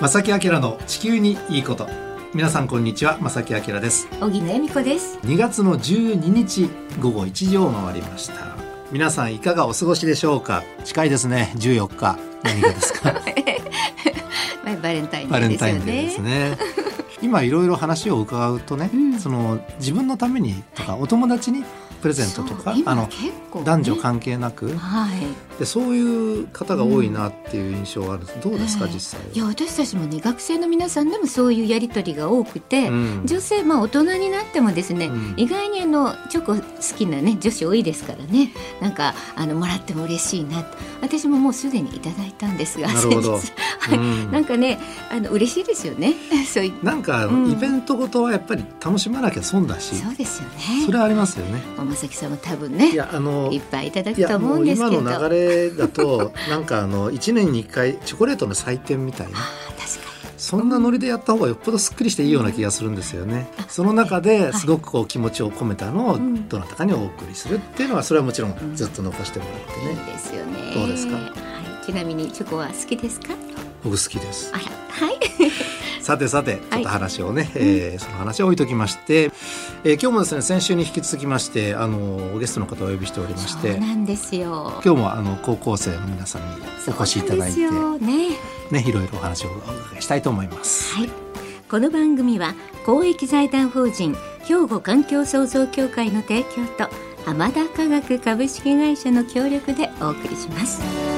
正木明の地球にいいこと。皆さんこんにちは正木明です。小木恵美子です。2月の12日午後1時を回りました。皆さんいかがお過ごしでしょうか？近いですね。14日。何がですか？まあバレンタインデバレンーですよタインデーですね。ね今いろいろ話を伺うとね、うん。その自分のためにとかお友達にプレゼントとかあの男女関係なく。はい。でそういう方が多いなっていう印象があるんです。どうですか、ええ。実際いや私たちもね学生の皆さんでもそういうやり取りが多くて、うん。女性まあ大人になってもですね、うん。意外にあのチョコ好きなね女子多いですからね。なんかあのもらっても嬉しいなと私ももうすでにいただいたんですがなるほど。はい、うん。なんかねあの嬉しいですよね。そういなんか、うん。イベントごとはやっぱり楽しまなきゃ損だし。そうですよね。それはありますよね。まさきさんも多分ねいやあのいっぱいいただくと思もうん今うですけど。の流れだと なんかあの1年に1回チョコレートの祭典みたいな。そんなノリでやった方がよっぽどすっきりしていいような気がするんですよね。その中ですごくこう気持ちを込めたのをうんどなたかにお送りするっていうのはそれはもちろんうんずっと残してもらってにいいね。ですよね。どうですか？はい、ちなみにチョコは好きですか？僕好きです。あ。ら。はいさてさてちょっと話をね、えーその話を置いときまして、えー今日もですね先週に引き続きましてあのゲストの方をお呼びしておりましそうてなんですよ。今日もあの高校生の皆さんにお越しいただいてね。ねいろいろお話をお伺いしたいと思います。はい。この番組は公益財団法人兵庫環境創造協会の提供と浜田科学株式会社の協力でお送りします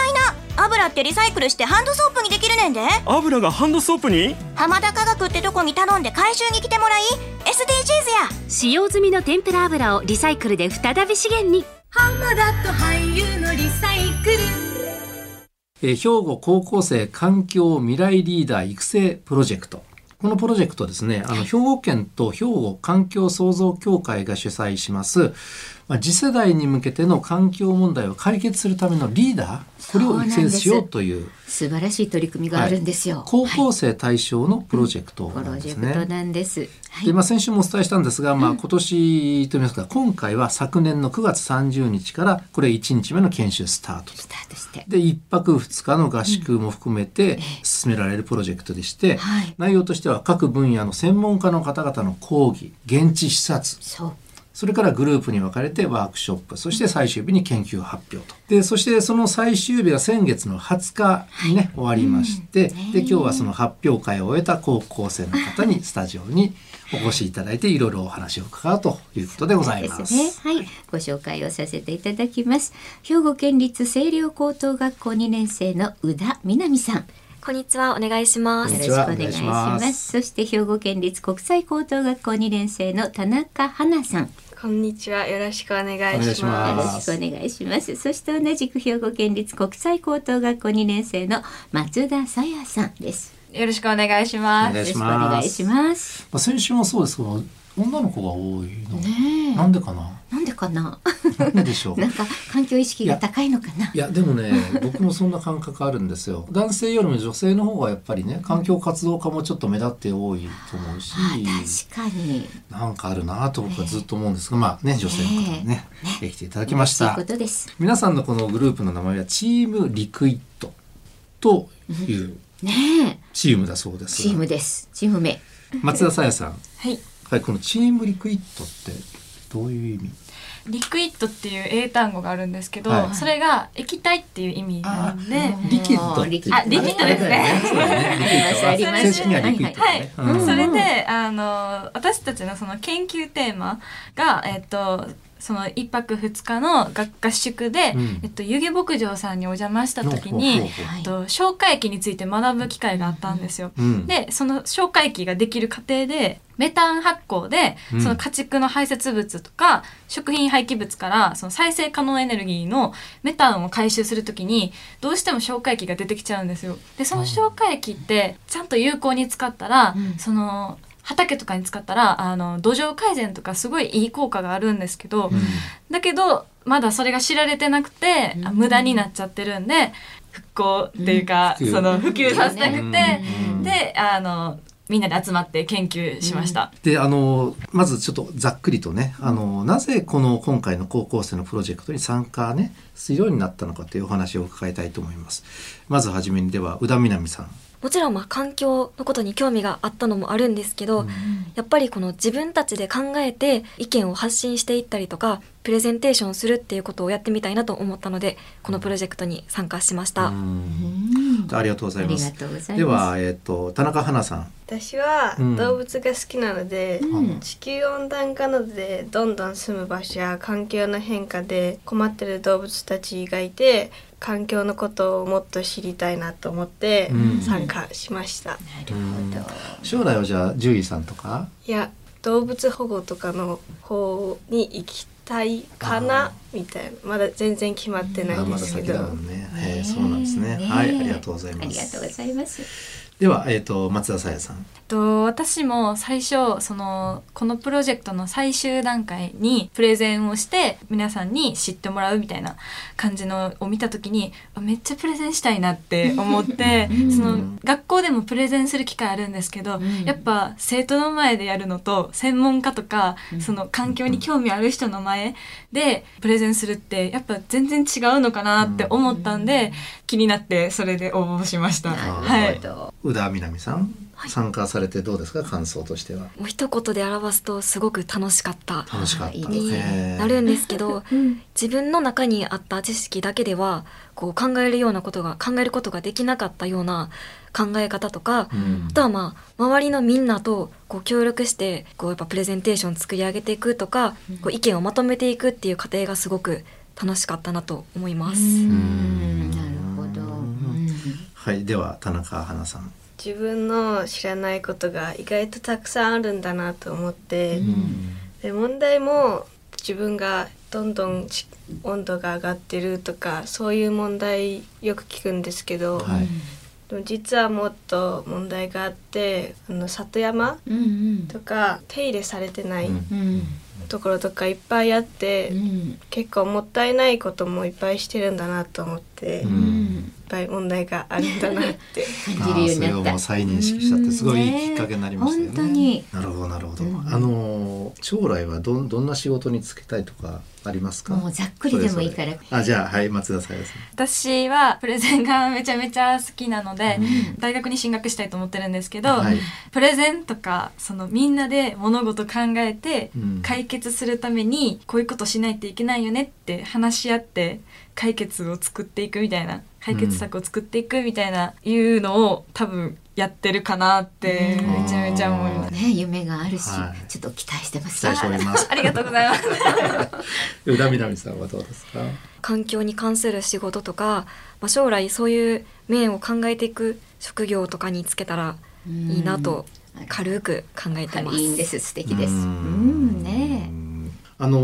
油ってリサイクルしてハンドソープにできるねんで。油がハンドソープに？浜田科学ってとこに頼んで回収に来てもらい SDGs や。使用済みの天ぷら油をリサイクルで再び資源に。えー兵庫高校生環境未来リーダー育成プロジェクト。このプロジェクトですね、あの、兵庫県と兵庫環境創造協会が主催します、まあ、次世代に向けての環境問題を解決するためのリーダー、これを育成しようという、素晴らしい取り組みがあるんですよ、高校生対象のプロジェクトなんですジェクトね。なんです、はい。で、まあ、先週もお伝えしたんですが、まあ、今年といいますか、今回は昨年の9月30日から、これ1日目の研修スタートと。スタートして。で1泊2日の合宿も含めて進められるプロジェクトでして、はい。内容としては各分野の専門家の方々の講義現地視察それからグループに分かれてワークショップそして最終日に研究発表とでそしてその最終日は先月の20日にね、終わりまして、で今日はその発表会を終えた高校生の方にスタジオにお越しいただいていろいろお話を伺うということでございます。ね。はい、ご紹介をさせていただきます。兵庫県立清涼高等学校2年生の宇田みなみさん。こんにちは、お願いします。よろしくお願いしま。すそして兵庫県立国際高等学校2年生の田中花さん。よこんにちは、よろしくお願いします。お願いしますろしくお願いします。そして同じく兵庫県立国際高等学校2年生の松田さやさんです。よろしくお願いします。お願いしよろしくおます願いします。まあ、先週もそうですけど女の子が多いの、ねえなんでかな？なんでかな？なんででしょう？なんか環境意識が高いのかな？いやでもね僕もそんな感覚あるんですよ 男性よりも女性の方がやっぱりね環境活動家もちょっと目立って多いと思うし、あ確かに。なんかあるなと僕はずっと思うんですが、まあね女性の方にねできていただきましたことです。皆さんのこのグループの名前はチームリクイッドというねえ。チームだそうですチーがムです。チーム名。松田さやさんはい。はいこのチーム Liquid ってどういう意味？ Liquid っていう英単語があるんですけど、はい。それが液体っていう意味なんで、 liquid あ liquid ですね。はあります正式には liquid だね。はい、うん。それであの私たちのその研究テーマがえっとその一泊二日の合合宿で、うん。えっと、弓削牧場さんにお邪魔した時に、えっと、消化液について学ぶ機会があったんですよ。うん。でその消化液ができる過程でメタン発酵でうん。その家畜の排泄物とか食品廃棄物からその再生可能エネルギーのメタンを回収するときにどうしても消化液が出てきちゃうんですよ。でその消化液ってちゃんと有効に使ったら、うん。その畑とかに使ったらあの土壌改善とかすごいいい効果があるんですけど、だけどまだそれが知られてなくて、あ無駄になっちゃってるんで復興っていうか、うん。その普及させたくて、うん。であのみんなで集まって研究しました。であのまずちょっとざっくりとねあのなぜこの今回の高校生のプロジェクトに参加ねするようになったのかというお話を伺いたいと思います。まずはじめにでは宇田みなみさん。もちろんまあ環境のことに興味があったのもあるんですけど、やっぱりこの自分たちで考えて意見を発信していったりとかプレゼンテーションするっていうことをやってみたいなと思ったのでこのプロジェクトに参加しました。うん。ありがとうございます。ます。では、えっ、と田中花さん。私はうん。動物が好きなので、うん。地球温暖化などでどんどん住む場所や環境の変化で困ってる動物たちがいて環境のことをもっと知りたいなと思ってうん参加しました、うん将来はじゃあ獣医さんとか？いや動物保護とかの方に行きたいかあなみたいなまだ全然決まってないですけど、まだ先だもんね。えーそうなんですね。はい、ありがとうございます。ありがとうございます。では、えっ、と松田さやさん。と私も最初そのこのプロジェクトの最終段階にプレゼンをして皆さんに知ってもらうみたいな感じのを見た時にあめっちゃプレゼンしたいなって思ってうん。その学校でもプレゼンする機会あるんですけど、うん。やっぱ生徒の前でやるのと専門家とか、その環境に興味ある人の前でプレゼンするってやっぱ全然違うのかなって思ったんで、気になってそれで応募しました。はい。宇田みなみさん、参加されてどうですか？感想としては。もう一言で表すとすごく楽しかった。楽しかった。にえー。なるんですけど うん。自分の中にあった知識だけではこう考えるようなことが考えることができなかったような考え方とか、うん。あとはまあ周りのみんなとこう協力してこうやっぱプレゼンテーション作り上げていくとか、こう意見をまとめていくっていう過程がすごく楽しかったなと思います。うん。なるほど。うん。はい、では田中花さん。自分の知らないことが意外とたくさんあるんだなと思って、で問題も自分がどんどんち温度が上がってるとかそういう問題よく聞くんですけど、はい。でも実はもっと問題があってあの里山うんとか手入れされてないうんうんところとかいっぱいあって、うん結構もったいないこともいっぱいしてるんだなと思って、ういっんぱい問題があるんだなって 感じるようになったそれをもう。再認識したってすごいいいきっかけになりましたよね。本当に。なるほどなるほど。うんあのー将来はどんどんな仕事に就きたいとかありますか？もうざっくりでもいいから。あじゃあはい松田さん。私はプレゼンがめちゃめちゃ好きなので、大学に進学したいと思ってるんですけど、はいプレゼンとかそのみんなで物事考えてうん解決するためにこういうことしないといけないよねって話し合って解決を作っていくみたいな解決策を作っていくみたいないうのを多分やってるかなってうんめちゃめちゃ思います。ね夢があるしはい、ちょっと期待してます。期待しております。ありがとうございます。宇田みなみさんはどうですか？環境に関する仕事とか、まあ、将来そういう面を考えていく職業とかにつけたらいいなと軽く考えてます。いいんです素敵です。ううんんねあの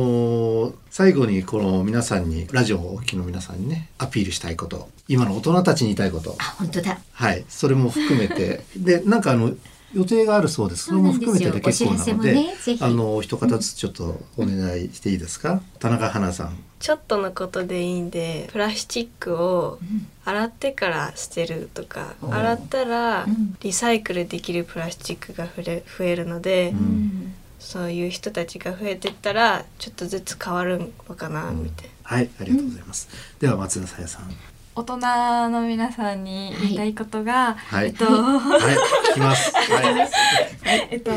ー最後にこの皆さんにラジオをお聞きの皆さんにねアピールしたいこと今の大人たちに言いたいこと。あ本当だ。はい。それも含めて。でなんかあの予定があるそうです。それも含めてで結構なのでお知らせもねぜひ。あのお一方ずつちょっとお願いしていいですか、田中花さん。ちょっとのことでいいんでプラスチックを洗ってから捨てるとか、うん洗ったらうん。リサイクルできるプラスチックが増え増えるので、うんそういう人たちが増えてったらちょっとずつ変わるのかなみたいな。はいありがとうございます、では松田さやさん。大人の皆さんに言いたいことが、はい。えっと、はい。聞きます。はい。えっと、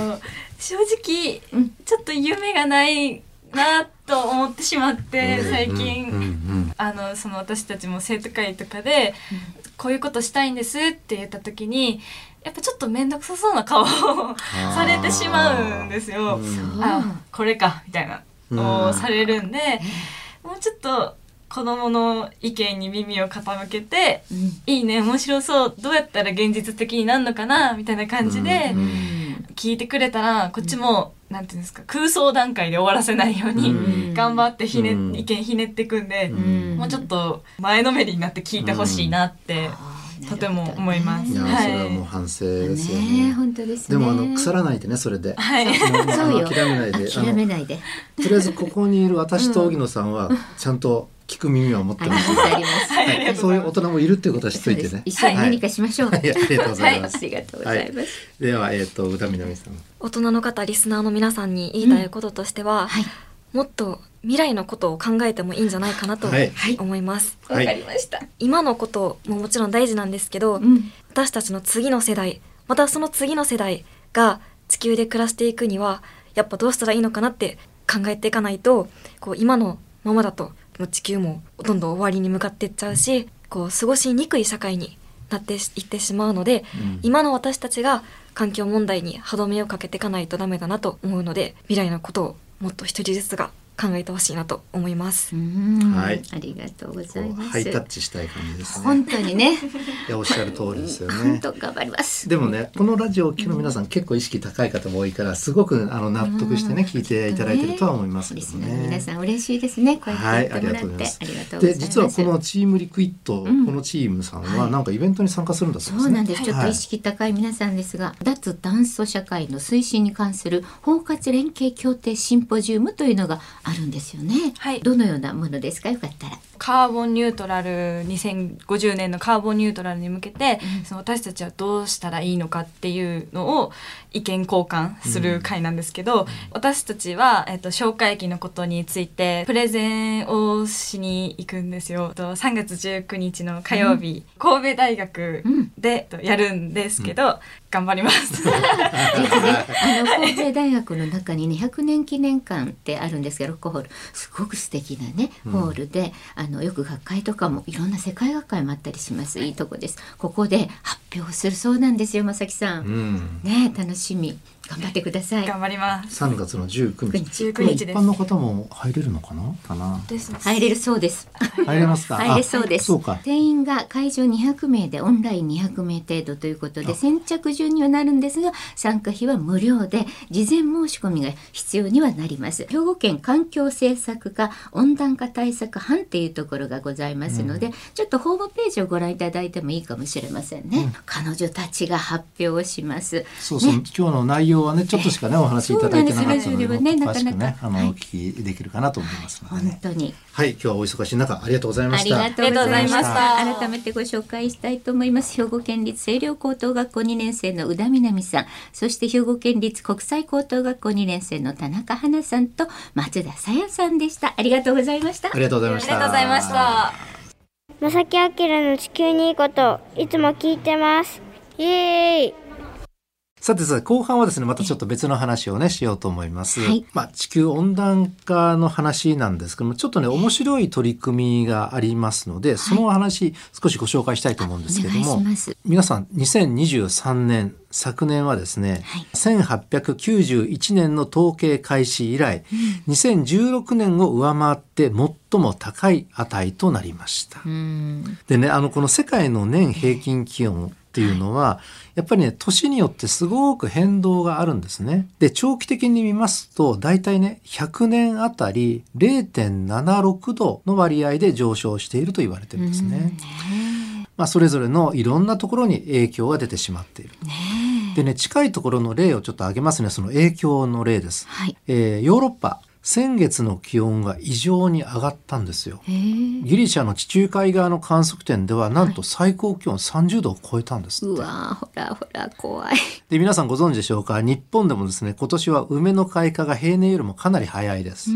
正直、ちょっと夢がないなと思ってしまって、最近、うん。うん。あのその私たちも生徒会とかで、こういうことしたいんですって言った時にやっぱちょっと面倒くさそうな顔を されてしまうんですよ。うんあこれかみたいなをされるんで、もうちょっと子供の意見に耳を傾けて、いいね面白そうどうやったら現実的になるのかなみたいな感じで聞いてくれたらこっちも、なんていうんですか空想段階で終わらせないように頑張ってひね、うん。意見ひねっていくんで、ん。もうちょっと前のめりになって聞いてほしいなって、とても思います。いや、はい。それはもう反省ですよね。ね。本当ですね。でもあの腐らないでねそれで。はい。もうそうよ。諦めないで。諦めないで。とりあえずここにいる私と荻野さんは ちゃんと聞く耳を持ってま。ますすあります。はい、そういう大人もいるっていうことは知っといてね。一緒に何かしましょう、はい、ありがとうございます。ありがとうございます、ではえっ、と歌南さん。大人の方リスナーの皆さんに言いたいこととしては、はい。もっと未来のことを考えてもいいんじゃないかなとはい。思います、わ、はい。かりました。今のことももちろん大事なんですけど、うん私たちの次の世代またその次の世代が地球で暮らしていくにはやっぱどうしたらいいのかなって考えていかないとこう今のままだともう地球もどんどん終わりに向かっていっちゃうしこう過ごしにくい社会になっていってしまうので、うん。今の私たちが環境問題に歯止めをかけていかないとダメだなと思うので未来のことをもっと一人ずつが考えてほしいなと思います。うん。はい。ありがとうございます。ハイタッチしたい感じですね。本当にね。いやおっしゃる通りですよ本ね。当頑張ります。でもねこのラジオを聴きの皆さん結構意識高い方も多いからすごくあの納得してね聞いていただいてるとは思いますけどリスナーの皆ね。さん嬉しいですね。こうやはい、って言ってもらって、ありがとうございます。ありがとうございます。で、実はこのチームリクイット、うん。このチームさんは、はい。なんかイベントに参加するんだそうですね。そうなんです、ちょっとはい意識高い皆さんですが、脱炭素社会の推進に関する包括連携協定シンポジウムというのがあるんですよね。はい。どのようなものですか？よかったら。カーボンニュートラル2050年のカーボンニュートラルに向けて、うん。その私たちはどうしたらいいのかっていうのを意見交換する会なんですけど、私たちは、えっと、消化液のことについてプレゼンをしに行くんですよ。と3月19日の火曜日、神戸大学で、とやるんですけど、頑張ります。実ね、あの神戸大学の中にね100年記念館ってあるんですけどロックホール。すごく素敵なねホールで、あのよく学会とかもいろんな世界学会もあったりします。いいとこです。ここで発表するそうなんですよまさきさん、うん。ね楽しみ頑張ってください頑張ります。3月の19日。19日です一般の方も入れるのかな？かな？です入れるそうです入れますか？入れそうです。あそうか。定員が会場200名でオンライン200名程度ということで先着順にはなるんですが参加費は無料で事前申し込みが必要にはなります。兵庫県環境政策課温暖化対策班っていうところがございますので、ちょっとホームページをご覧いただいてもいいかもしれませんね。彼女たちが発表をします。そうそう、今日の内容はね、ちょっとしかね、お話しいただいてなかったので、ね詳しくねなかな、かあの、はいお聞きできるかなと思いますので本ね。当にはい、今日はお忙しい中、ありがとうございまありした。がとうございましありがとうございましたた。改めてご紹介したいと思います。兵庫県立清涼高等学校2年生の宇田みなみさん、そして兵庫県立国際高等学校2年生の田中花さんと松田さやさんでした。ありがとうございましたあ。りがとうございまありした。がとうございました。まさきあきらの地球にいいこといつも聞いてますイエーイさてさて後半はですねまたちょっと別の話をねしようと思います、はいまあ地球温暖化の話なんですけどもちょっとね面白い取り組みがありますのでその話少しご紹介したいと思うんですけども。皆さん2023年昨年はですね、はい1891年の統計開始以来、2016年を上回って最も高い値となりました。うん。でね、あの、この世界の年平均気温っていうのは、やっぱりね、年によってすごく変動があるんですね。で、長期的に見ますと、大体ね、100年あたり0.76度の割合で上昇していると言われてるんですね。まあ、それぞれのいろんなところに影響が出てしまっている。でね、近いところの例をちょっと挙げますね。その影響の例です。はい。えーヨーロッパ、先月の気温が異常に上がったんですよ。ギリシャの地中海側の観測点ではなんと最高気温30度を超えたんですって。うわーほらほら怖い。で皆さんご存知でしょうか？日本でもですね今年は梅の開花が平年よりもかなり早いです、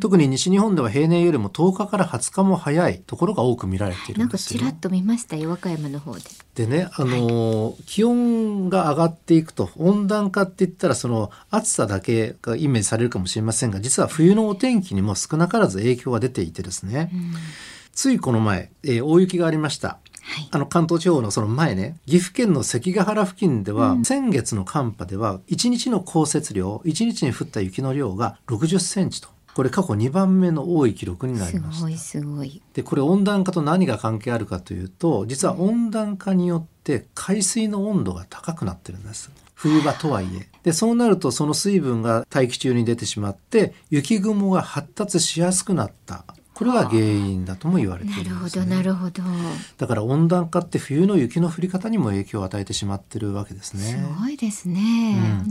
特に西日本では平年よりも10日から20日も早いところが多く見られているなんんかですよ。ちらっと見ましたよ和歌山の方で。でね、あのー気温が上がっていくと温暖化って言ったらその暑さだけがイメージされるかもしれませんが実は冬のお天気にも少なからず影響が出ていてですね、ついこの前、えー大雪がありました。はい。あの関東地方のその前ね岐阜県の関ヶ原付近では、先月の寒波では1日の降雪量1日に降った雪の量が60センチとこれ過去2番目の多い記録になりましたすごいすごい。でこれ温暖化と何が関係あるかというと実は温暖化によって海水の温度が高くなってるんです冬場とはいえでそうなるとその水分が大気中に出てしまって雪雲が発達しやすくなった。これが原因だとも言われていなるほどるんですね。なるほど。だから温暖化って冬の雪の降り方にも影響を与えてしまってるわけですね。すごいですね。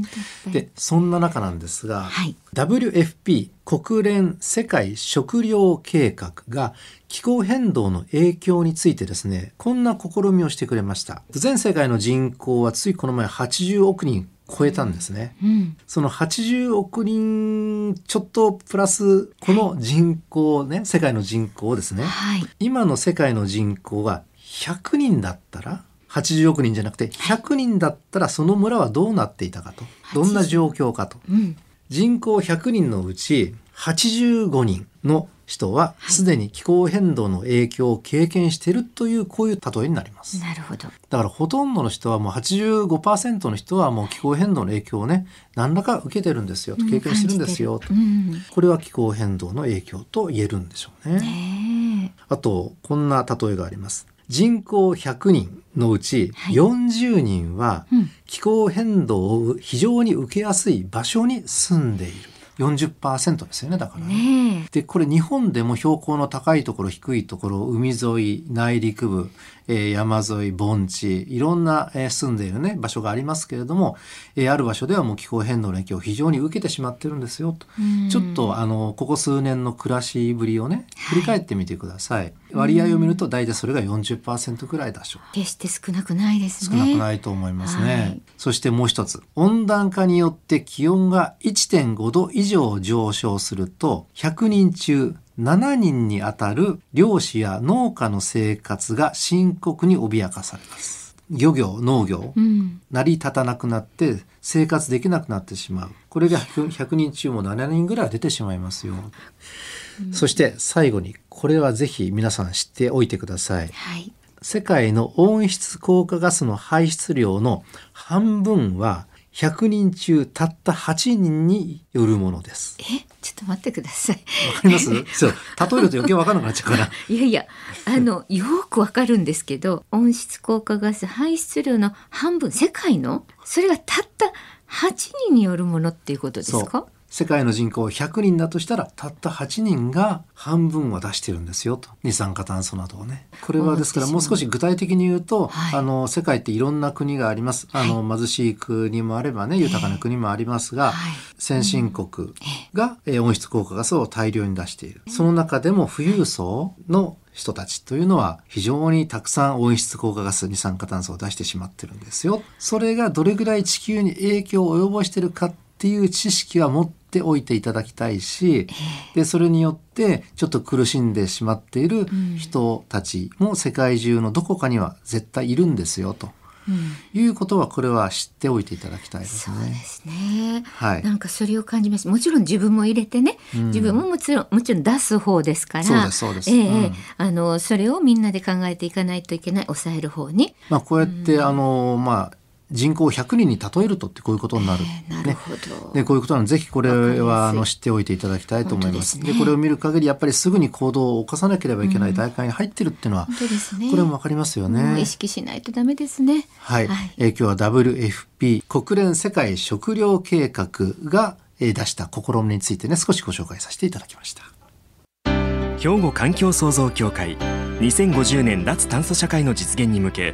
うん。でそんな中なんですが、はい。WFP 国連世界食糧計画が気候変動の影響についてですねこんな試みをしてくれました。全世界の人口はついこの前80億人超えたんですね、うん。その80億人ちょっとプラスこの人口ね世界の人口ですね。はい。今の世界の人口が100人だったら80億人じゃなくて100人だったらその村はどうなっていたかと。どんな状況かと。うん。人口100人のうち85人の人はすでに気候変動の影響を経験しているというこういう例えになります。なるほど。だからほとんどの人はもう85%の人はもう気候変動の影響をね何らか受けてるんですよと経験してるんですよとうん。これは気候変動の影響と言えるんでしょうね。ねあとこんな例えがあります。人口100人のうちはい40人はうん気候変動を非常に受けやすい場所に住んでいる。40%ですよねだからえ。ね。ねでこれ日本でも標高の高いところ低いところ海沿い内陸部、えー山沿い盆地いろんな、えー住んでいるね場所がありますけれども、えーある場所ではもう気候変動の影響を非常に受けてしまってるんですよと。え。ちょっとあのここ数年の暮らしぶりをね振り返ってみてください、割合を見ると大体それが40%くらいだしょう。決して少なくないです少ね。なくないと思いますね、はい。そしてもう一つ。温暖化によって気温が1.5度以上上昇すると100人中7人にあたる漁師や農家の生活が深刻に脅かされます。漁業農業、うん。成り立たなくなって生活できなくなってしまう。これが 100, 100人中も7人ぐらい出てしまいますよ、そして最後にこれはぜひ皆さん知っておいてください。はい。世界の温室効果ガスの排出量の半分は100人中たった8人によるものです。え、ちょっと待ってください。わかります？そう。例えると余計わからなくなっちゃうから。いやいや、あの、よくわかるんですけど、温室効果ガス排出量の半分、世界のそれがたった8人によるものっていうことですか？世界の人口100人だとしたらたった8人が半分は出してるんですよと。二酸化炭素などをね。これはですからもう少し具体的に言うと、はい。あの世界っていろんな国があります。あの、貧しい国もあればね豊かな国もありますが、はい。先進国が、えー温室効果ガスを大量に出している。その中でも富裕層の人たちというのは非常にたくさん温室効果ガス二酸化炭素を出してしまってるんですよ。それがどれぐらい地球に影響を及ぼしてるかっていう知識は持っておいていただきたいし、でそれによってちょっと苦しんでしまっている人たちも世界中のどこかには絶対いるんですよと。うん。いうことはこれは知っておいていただきたいですね。そうですね。はい。なんかそれを感じます。もちろん自分も入れてね、うん。自分ももちろんもちろん出す方ですから、そうですそうです。ええうん。あのそれをみんなで考えていかないといけない、抑える方に。まあ、こうやって、あのまあ人口100人に例えるとってこういうことになる。ええなるほど。でこういうことなのでぜひこれはあの知っておいていただきたいと思います。で本当でこれを見る限りやっぱりすぐに行動を起こさなければいけない大会に入ってるっていうのは、本当ですね。これもわかりますよね。意識しないとダメですね。はい、はいえー今日は WFP 国連世界食糧計画が、えー出した試みについてね少しご紹介させていただきました。兵庫環境創造協会2050年脱炭素社会の実現に向け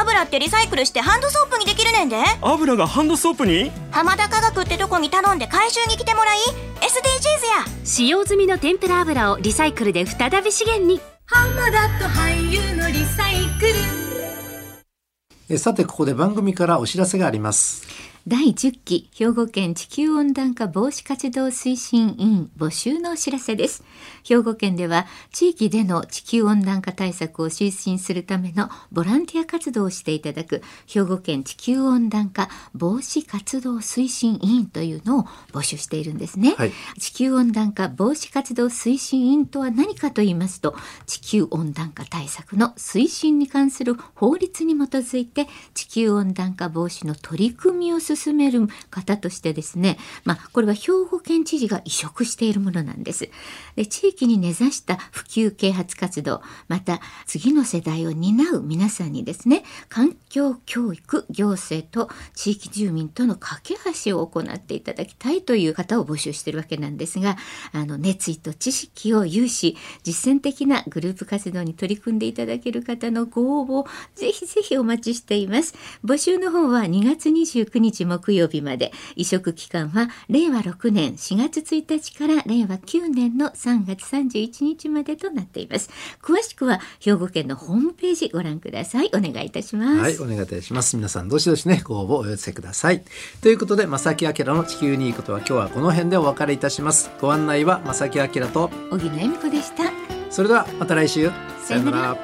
油ってリサイクルしてハンドソープにできるねんで。油がハンドソープに？浜田科学ってとこに頼んで回収に来てもらい SDGs や。使用済みの天ぷら油をリサイクルで再び資源に。えーさてここで番組からお知らせがあります。第10期兵庫県地球温暖化防止活動推進委員募集のお知らせです。兵庫県では地域での地球温暖化対策を推進するためのボランティア活動をしていただく兵庫県地球温暖化防止活動推進委員というのを募集しているんですね、はい。地球温暖化防止活動推進委員とは何かと言いますと地球温暖化対策の推進に関する法律に基づいて地球温暖化防止の取り組みを進進める方としてですねまあこれは兵庫県知事が委嘱しているものなんです。で地域に根ざした普及啓発活動また次の世代を担う皆さんにですね環境教育行政と地域住民との架け橋を行っていただきたいという方を募集しているわけなんですがあの熱意と知識を有し実践的なグループ活動に取り組んでいただける方のご応募をぜひぜひお待ちしています。募集の方は2月29日木曜日まで移植期間は令和6年4月1日から令和9年の3月31日までとなっています詳しくは兵庫県のホームページご覧くださいお願いいたします、はい、お願いいたします。皆さん、どしどしね、ご応募お寄せください。ということで、正木明の地球にいいことは今日はこの辺でお別れいたします。ご案内は正木明と、小木野恵美子でしたそれではまた来週。さよなら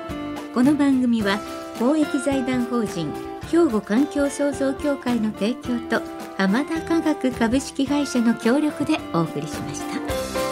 この番組は公益財団法人兵庫環境創造協会の提供と浜田科学株式会社の協力でお送りしました。